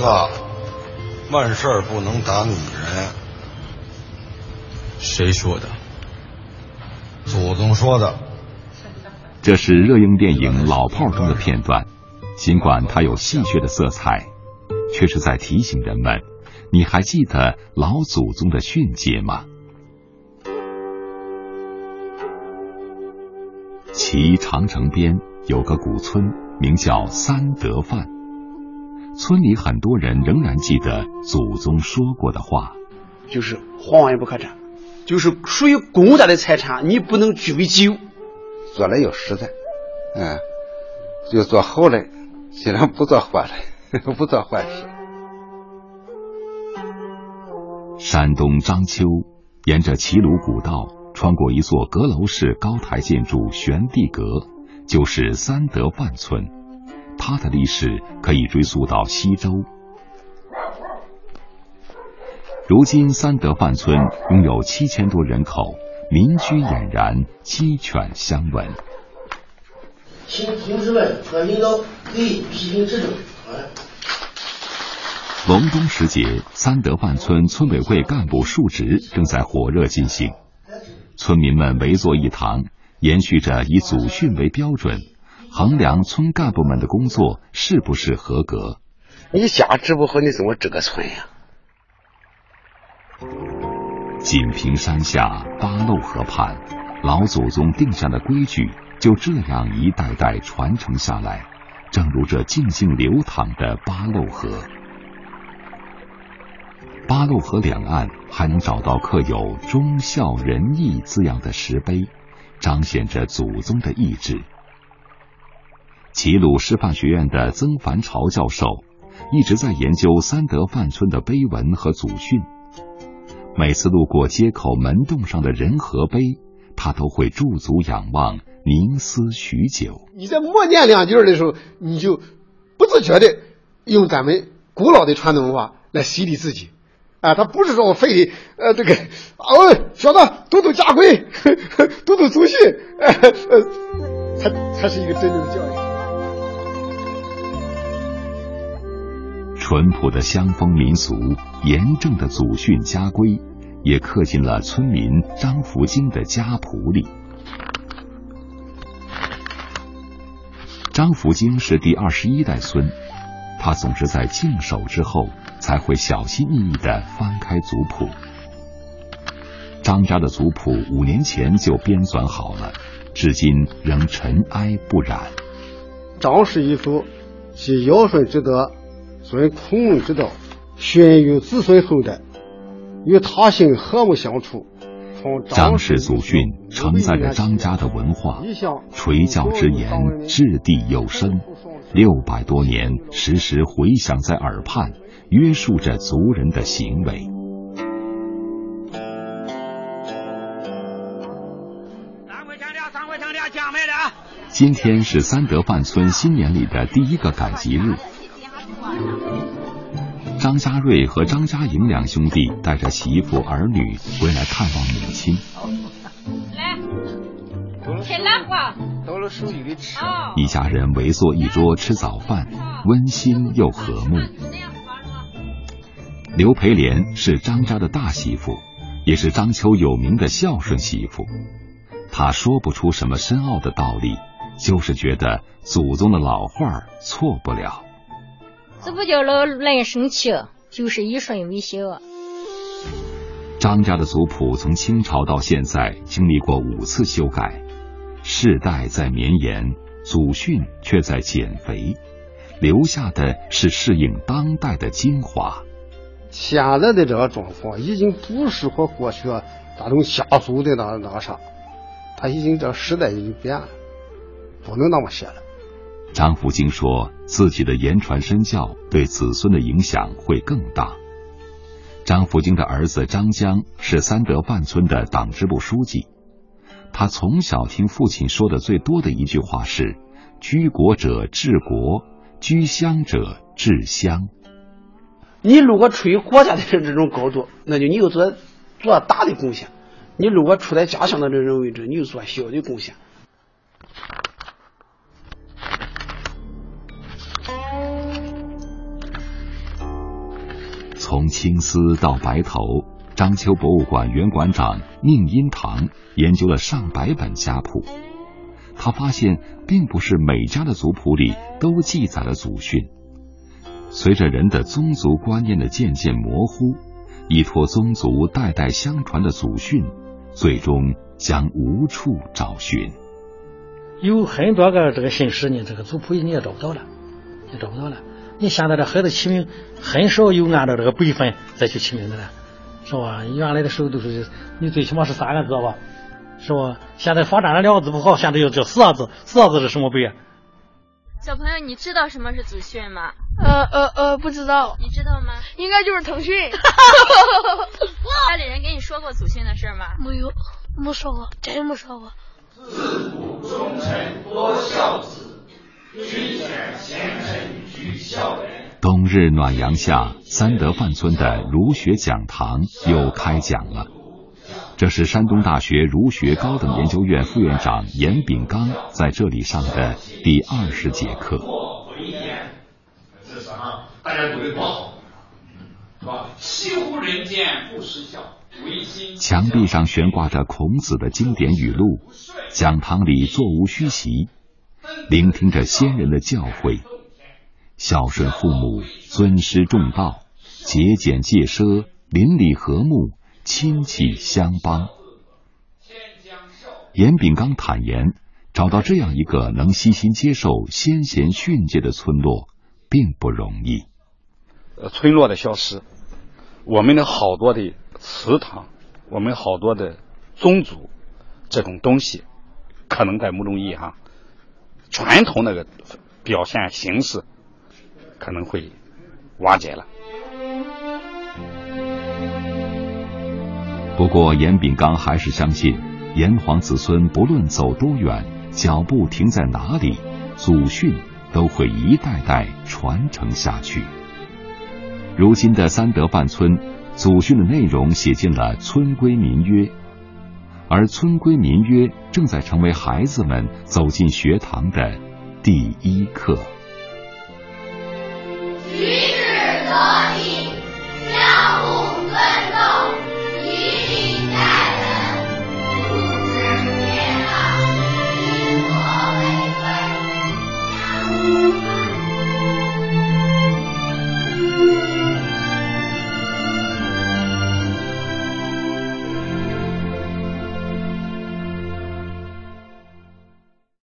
子，万事儿不能打女人。谁说的？祖宗说的。这是热映电影《老炮儿》中的片段，尽管它有戏谑的色彩，却是在提醒人们：你还记得老祖宗的训诫吗？其长城边有个古村，名叫三德范。村里很多人仍然记得祖宗说过的话，就是皇位不可占，就是属于公家的财产，你不能据为己有。做了要实在，嗯，就做好的，尽量不做坏的，不做坏事。山东章丘沿着齐鲁古道，穿过一座阁楼式高台建筑玄帝阁，就是三德范村。它的历史可以追溯到西周。如今，三德半村拥有七千多人口。民居俨然，鸡犬相闻。请同志们和领导给予批评指正。隆冬时节，三德半村村委会干部述职正在火热进行，村民们围坐一堂，延续着以祖训为标准，衡量村干部们的工作是不是合格。你家治不好，你怎么治个村呀？锦屏山下八路河畔，老祖宗定下的规矩就这样一代代传承下来，正如这静静流淌的八路河。八路河两岸还能找到刻有“忠孝仁义”字样的石碑，彰显着祖宗的意志。齐鲁师范学院的曾凡朝教授一直在研究三德范村的碑文和祖训。每次路过街口门洞上的人和碑，他都会驻足仰望，凝思许久。你在默念两句的时候，你就不自觉的用咱们古老的传统文化来洗礼自己。啊，他不是说我非得呃这个，哦，小子读读家规，读读祖训，呃，才才是一个真正的教育。淳朴的乡风民俗，严正的祖训家规，也刻进了村民张福京的家谱里。张福京是第二十一代孙，他总是在静守之后，才会小心翼翼的翻开族谱。张家的族谱五年前就编纂好了，至今仍尘埃不染。张氏一族系尧舜之德。遵孔孟之道，训育子孙后代，与他姓和睦相处。张氏祖训承载着张家的文化，垂教之言掷地有声，六百多年时时回响在耳畔，约束着族人的行为。三回强调，三回强调，讲没了。今天是三德半村新年里的第一个赶集日。张家瑞和张家颖两兄弟带着媳妇儿女回来看望母亲。来，吃兰花，到了手里吃。一家人围坐一桌吃早饭，温馨又和睦。刘培莲是张家的大媳妇，也是张秋有名的孝顺媳妇。她说不出什么深奥的道理，就是觉得祖宗的老话错不了。这不叫老人生气，就是以顺为孝。张家的族谱从清朝到现在经历过五次修改，世代在绵延，祖训却在减肥，留下的是适应当代的精华。现在的这个状况已经不适合过去那种家族的那那啥，他已经这时代已经变了，不能那么写了。张福京说自己的言传身教对子孙的影响会更大。张福京的儿子张江是三德半村的党支部书记，他从小听父亲说的最多的一句话是：“居国者治国，居乡者治乡。”你如果处于国家的这种高度，那就你有做做大的贡献；你如果处在家乡的这种位置，你就做小的贡献。从青丝到白头，章丘博物馆原馆长宁荫堂研究了上百本家谱。他发现，并不是每家的族谱里都记载了祖训。随着人的宗族观念的渐渐模糊，依托宗族代代相传的祖训，最终将无处找寻。有很多个这个姓氏呢，这个族谱你也找不到了，也找不到了。你现在这孩子起名很少有按照这个辈分再去起名的了，是吧？原来的时候都是你最起码是三个字吧，是吧？现在发展了两个字不好，现在要叫四个字，四个字是什么辈啊？小朋友，你知道什么是祖训吗？呃呃呃，不知道。你知道吗？应该就是腾讯。家里人给你说过祖训的事吗？没有，没说过，真没说过。自古忠臣多孝子，君选贤臣举孝廉。冬日暖阳下，三德范村的儒学讲堂又开讲了。这是山东大学儒学高等研究院副院长严炳刚在这里上的第二十节课。这是啊，大家读的多好，是吧？惜乎人间不唯心。墙壁上悬挂着孔子的经典语录，讲堂里座无虚席，聆听着先人的教诲：孝顺父母，尊师重道，节俭戒奢，邻里和睦。亲戚相帮。严炳刚坦言，找到这样一个能悉心接受先贤训诫的村落，并不容易。呃，村落的消失，我们的好多的祠堂，我们好多的宗族这种东西，可能在某种意义上，传统那个表现形式可能会瓦解了。不过，严炳刚还是相信，炎黄子孙不论走多远，脚步停在哪里，祖训都会一代代传承下去。如今的三德范村，祖训的内容写进了村规民约，而村规民约正在成为孩子们走进学堂的第一课。举止得体，相互尊重。